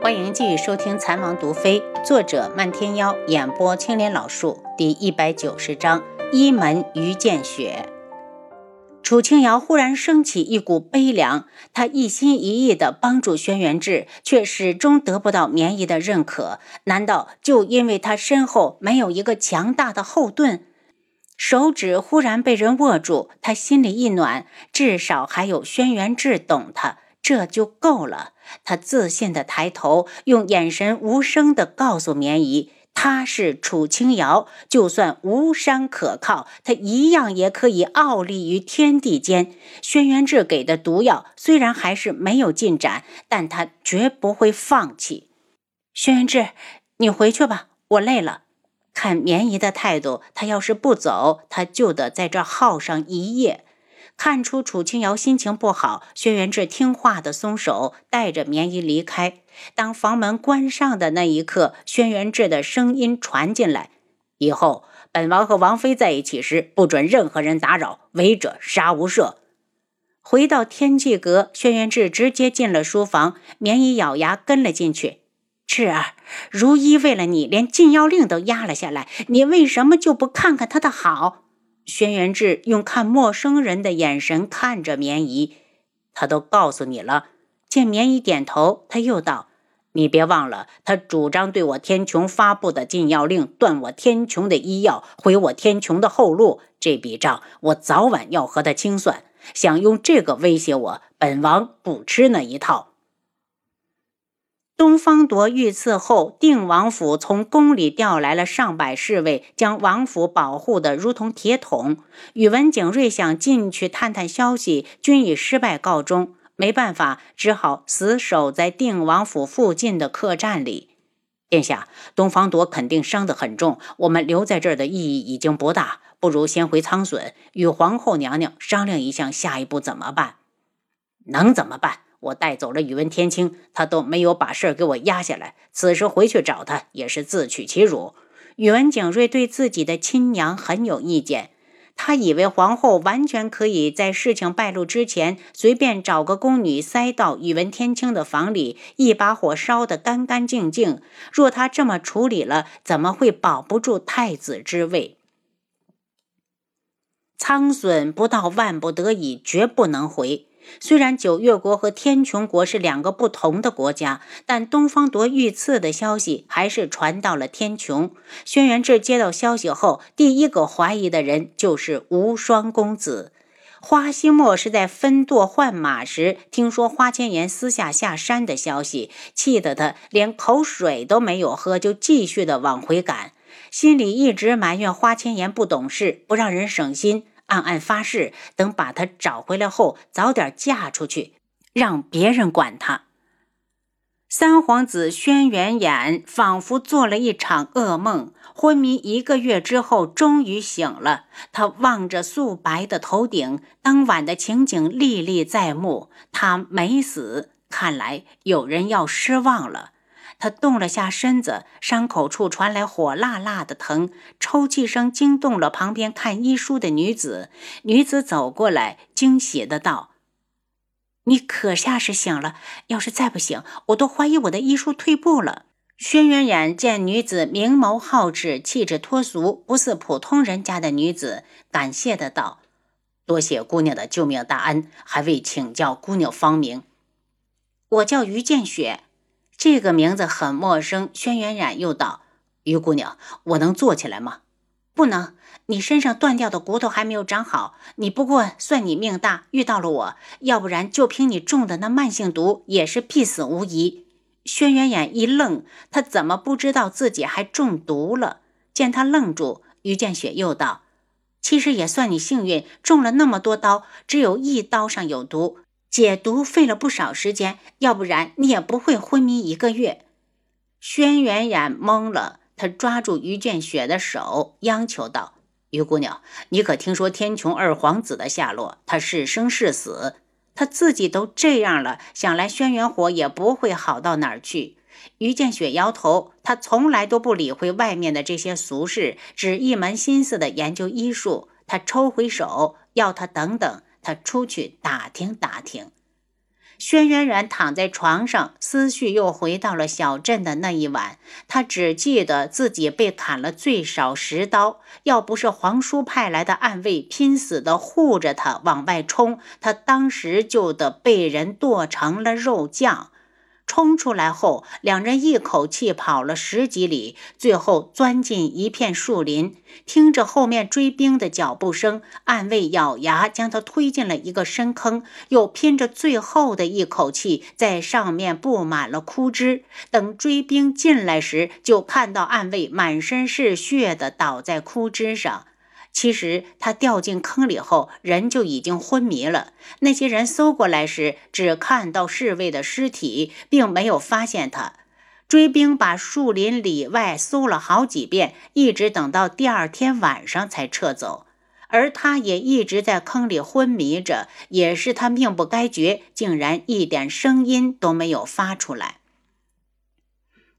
欢迎继续收听《残王毒妃》，作者漫天妖，演播青莲老树，第一百九十章：一门于见雪。楚清瑶忽然升起一股悲凉，她一心一意地帮助轩辕志，却始终得不到绵姨的认可。难道就因为他身后没有一个强大的后盾？手指忽然被人握住，他心里一暖，至少还有轩辕志懂他。这就够了。他自信地抬头，用眼神无声地告诉绵姨：“他是楚清瑶，就算无山可靠，他一样也可以傲立于天地间。轩辕志给的毒药虽然还是没有进展，但他绝不会放弃。”轩辕志，你回去吧，我累了。看绵姨的态度，他要是不走，他就得在这耗上一夜。看出楚清瑶心情不好，轩辕志听话的松手，带着棉衣离开。当房门关上的那一刻，轩辕志的声音传进来：“以后本王和王妃在一起时，不准任何人打扰，违者杀无赦。”回到天际阁，轩辕志直接进了书房，棉衣咬牙跟了进去。志儿，如一为了你，连禁药令都压了下来，你为什么就不看看他的好？轩辕志用看陌生人的眼神看着绵姨，他都告诉你了。见绵姨点头，他又道：“你别忘了，他主张对我天穹发布的禁药令，断我天穹的医药，毁我天穹的后路。这笔账我早晚要和他清算。想用这个威胁我，本王不吃那一套。”东方铎遇刺后，定王府从宫里调来了上百侍卫，将王府保护得如同铁桶。宇文景睿想进去探探消息，均以失败告终。没办法，只好死守在定王府附近的客栈里。殿下，东方铎肯定伤得很重，我们留在这儿的意义已经不大，不如先回苍隼，与皇后娘娘商量一下下一步怎么办。能怎么办？我带走了宇文天清，他都没有把事儿给我压下来。此时回去找他，也是自取其辱。宇文景睿对自己的亲娘很有意见，他以为皇后完全可以在事情败露之前，随便找个宫女塞到宇文天清的房里，一把火烧得干干净净。若他这么处理了，怎么会保不住太子之位？苍隼不到万不得已，绝不能回。虽然九月国和天穹国是两个不同的国家，但东方铎遇刺的消息还是传到了天穹。轩辕志接到消息后，第一个怀疑的人就是无双公子花希墨。是在分舵换马时听说花千颜私下下山的消息，气得他连口水都没有喝，就继续的往回赶，心里一直埋怨花千颜不懂事，不让人省心。暗暗发誓，等把她找回来后，早点嫁出去，让别人管她。三皇子轩辕衍仿佛做了一场噩梦，昏迷一个月之后，终于醒了。他望着素白的头顶，当晚的情景历历在目。他没死，看来有人要失望了。他动了下身子，伤口处传来火辣辣的疼，抽泣声惊动了旁边看医书的女子。女子走过来，惊喜的道：“你可下是醒了，要是再不醒，我都怀疑我的医术退步了。”轩辕衍见女子明眸皓齿，气质脱俗，不似普通人家的女子，感谢的道：“多谢姑娘的救命大恩，还未请教姑娘芳名。”我叫于见雪。这个名字很陌生，轩辕染又道：“于姑娘，我能坐起来吗？不能，你身上断掉的骨头还没有长好。你不过算你命大，遇到了我，要不然就凭你中的那慢性毒，也是必死无疑。”轩辕染一愣，他怎么不知道自己还中毒了？见他愣住，于见雪又道：“其实也算你幸运，中了那么多刀，只有一刀上有毒。”解毒费了不少时间，要不然你也不会昏迷一个月。轩辕染懵了，他抓住于建雪的手，央求道：“于姑娘，你可听说天穹二皇子的下落？他是生是死？他自己都这样了，想来轩辕火也不会好到哪儿去。”于建雪摇头，他从来都不理会外面的这些俗事，只一门心思的研究医术。他抽回手，要他等等。他出去打听打听，轩辕然躺在床上，思绪又回到了小镇的那一晚。他只记得自己被砍了最少十刀，要不是皇叔派来的暗卫拼死的护着他往外冲，他当时就得被人剁成了肉酱。冲出来后，两人一口气跑了十几里，最后钻进一片树林。听着后面追兵的脚步声，暗卫咬牙将他推进了一个深坑，又拼着最后的一口气在上面布满了枯枝。等追兵进来时，就看到暗卫满身是血的倒在枯枝上。其实他掉进坑里后，人就已经昏迷了。那些人搜过来时，只看到侍卫的尸体，并没有发现他。追兵把树林里外搜了好几遍，一直等到第二天晚上才撤走。而他也一直在坑里昏迷着，也是他命不该绝，竟然一点声音都没有发出来。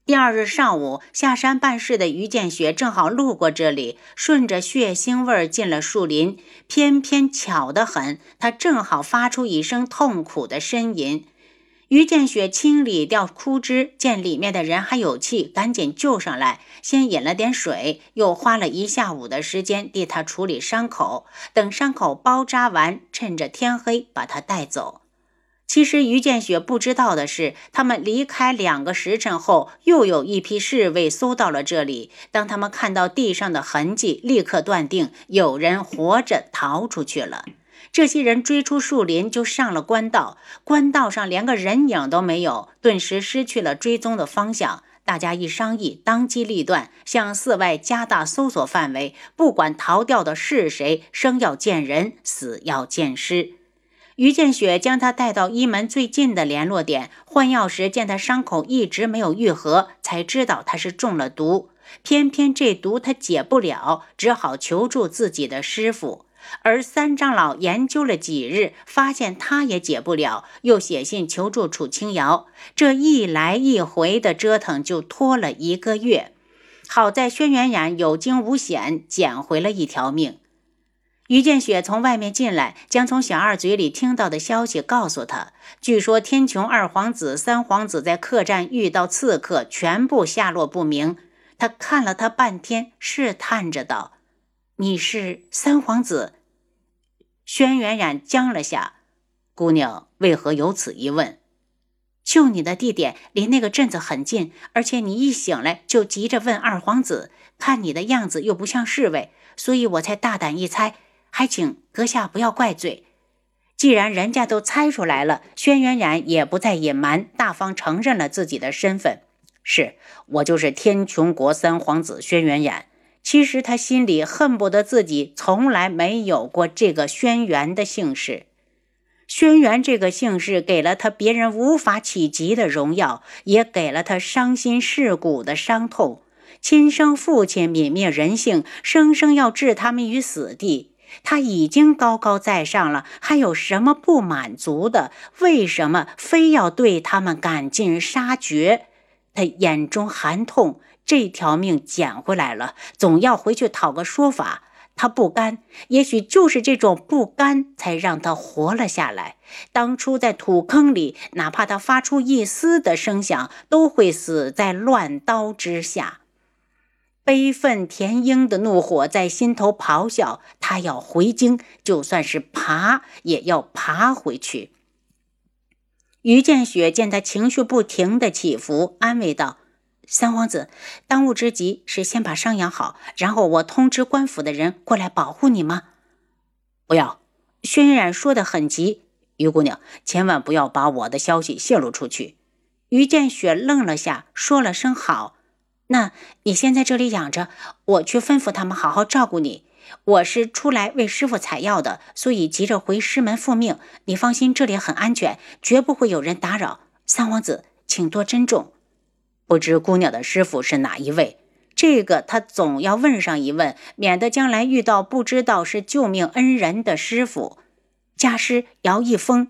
第二日上午，下山办事的于建雪正好路过这里，顺着血腥味进了树林。偏偏巧得很，他正好发出一声痛苦的呻吟。于建雪清理掉枯枝，见里面的人还有气，赶紧救上来，先饮了点水，又花了一下午的时间替他处理伤口。等伤口包扎完，趁着天黑把他带走。其实于建雪不知道的是，他们离开两个时辰后，又有一批侍卫搜到了这里。当他们看到地上的痕迹，立刻断定有人活着逃出去了。这些人追出树林，就上了官道。官道上连个人影都没有，顿时失去了追踪的方向。大家一商议，当机立断，向寺外加大搜索范围，不管逃掉的是谁，生要见人，死要见尸。于建雪将他带到一门最近的联络点换药时，见他伤口一直没有愈合，才知道他是中了毒。偏偏这毒他解不了，只好求助自己的师傅。而三长老研究了几日，发现他也解不了，又写信求助楚清瑶。这一来一回的折腾，就拖了一个月。好在轩辕染有惊无险，捡回了一条命。于建雪从外面进来，将从小二嘴里听到的消息告诉他。据说天穹二皇子、三皇子在客栈遇到刺客，全部下落不明。他看了他半天，试探着道：“你是三皇子？”轩辕染僵了下：“姑娘为何有此一问？救你的地点离那个镇子很近，而且你一醒来就急着问二皇子，看你的样子又不像侍卫，所以我才大胆一猜。”还请阁下不要怪罪。既然人家都猜出来了，轩辕染也不再隐瞒，大方承认了自己的身份。是我就是天穹国三皇子轩辕染。其实他心里恨不得自己从来没有过这个轩辕的姓氏。轩辕这个姓氏给了他别人无法企及的荣耀，也给了他伤心蚀骨的伤痛。亲生父亲泯灭人性，生生要置他们于死地。他已经高高在上了，还有什么不满足的？为什么非要对他们赶尽杀绝？他眼中寒痛，这条命捡回来了，总要回去讨个说法。他不甘，也许就是这种不甘，才让他活了下来。当初在土坑里，哪怕他发出一丝的声响，都会死在乱刀之下。悲愤填膺的怒火在心头咆哮，他要回京，就算是爬也要爬回去。于建雪见他情绪不停的起伏，安慰道：“三皇子，当务之急是先把伤养好，然后我通知官府的人过来保护你吗？”不要，轩然说的很急，于姑娘千万不要把我的消息泄露出去。于建雪愣了下，说了声好。那你先在这里养着，我去吩咐他们好好照顾你。我是出来为师傅采药的，所以急着回师门复命。你放心，这里很安全，绝不会有人打扰。三皇子，请多珍重。不知姑娘的师傅是哪一位？这个他总要问上一问，免得将来遇到不知道是救命恩人的师傅。家师姚一峰。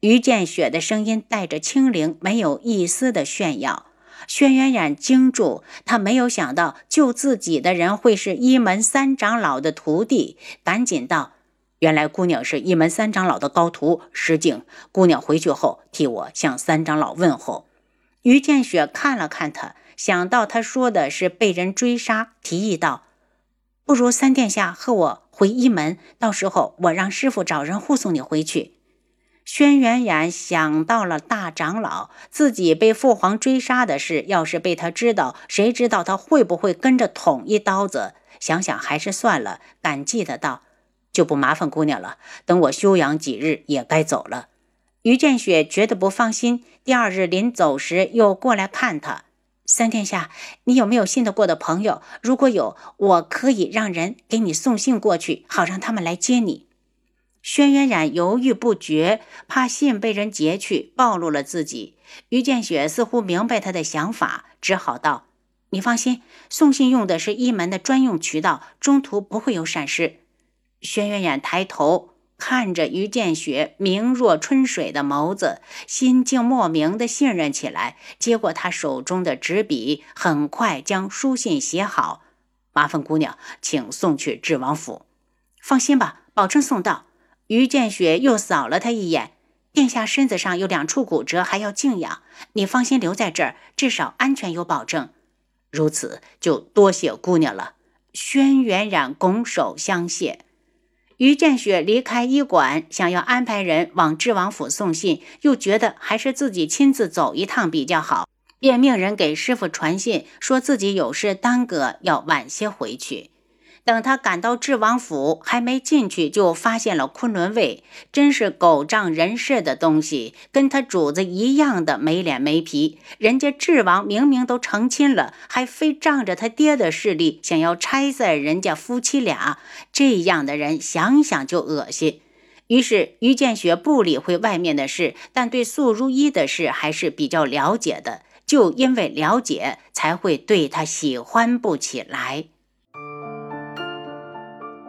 于建雪的声音带着清灵，没有一丝的炫耀。轩辕染惊住，他没有想到救自己的人会是一门三长老的徒弟，赶紧道：“原来姑娘是一门三长老的高徒，失敬。姑娘回去后替我向三长老问候。于建雪看了看他，想到他说的是被人追杀，提议道：“不如三殿下和我回一门，到时候我让师傅找人护送你回去。”轩辕冉想到了大长老自己被父皇追杀的事，要是被他知道，谁知道他会不会跟着捅一刀子？想想还是算了，感激的道：“就不麻烦姑娘了，等我休养几日，也该走了。”于建雪觉得不放心，第二日临走时又过来看他。三殿下，你有没有信得过的朋友？如果有，我可以让人给你送信过去，好让他们来接你。轩辕冉犹豫不决，怕信被人截去，暴露了自己。于建雪似乎明白他的想法，只好道：“你放心，送信用的是一门的专用渠道，中途不会有闪失。”轩辕冉抬头。看着于建雪明若春水的眸子，心竟莫名的信任起来。接过他手中的纸笔，很快将书信写好。麻烦姑娘，请送去智王府。放心吧，保证送到。于建雪又扫了他一眼，殿下身子上有两处骨折，还要静养。你放心留在这儿，至少安全有保证。如此就多谢姑娘了。轩辕冉拱手相谢。于建雪离开医馆，想要安排人往智王府送信，又觉得还是自己亲自走一趟比较好，便命人给师傅传信，说自己有事耽搁，要晚些回去。等他赶到智王府，还没进去，就发现了昆仑卫，真是狗仗人势的东西，跟他主子一样的没脸没皮。人家智王明明都成亲了，还非仗着他爹的势力，想要拆散人家夫妻俩。这样的人想想就恶心。于是于建雪不理会外面的事，但对素如一的事还是比较了解的。就因为了解，才会对他喜欢不起来。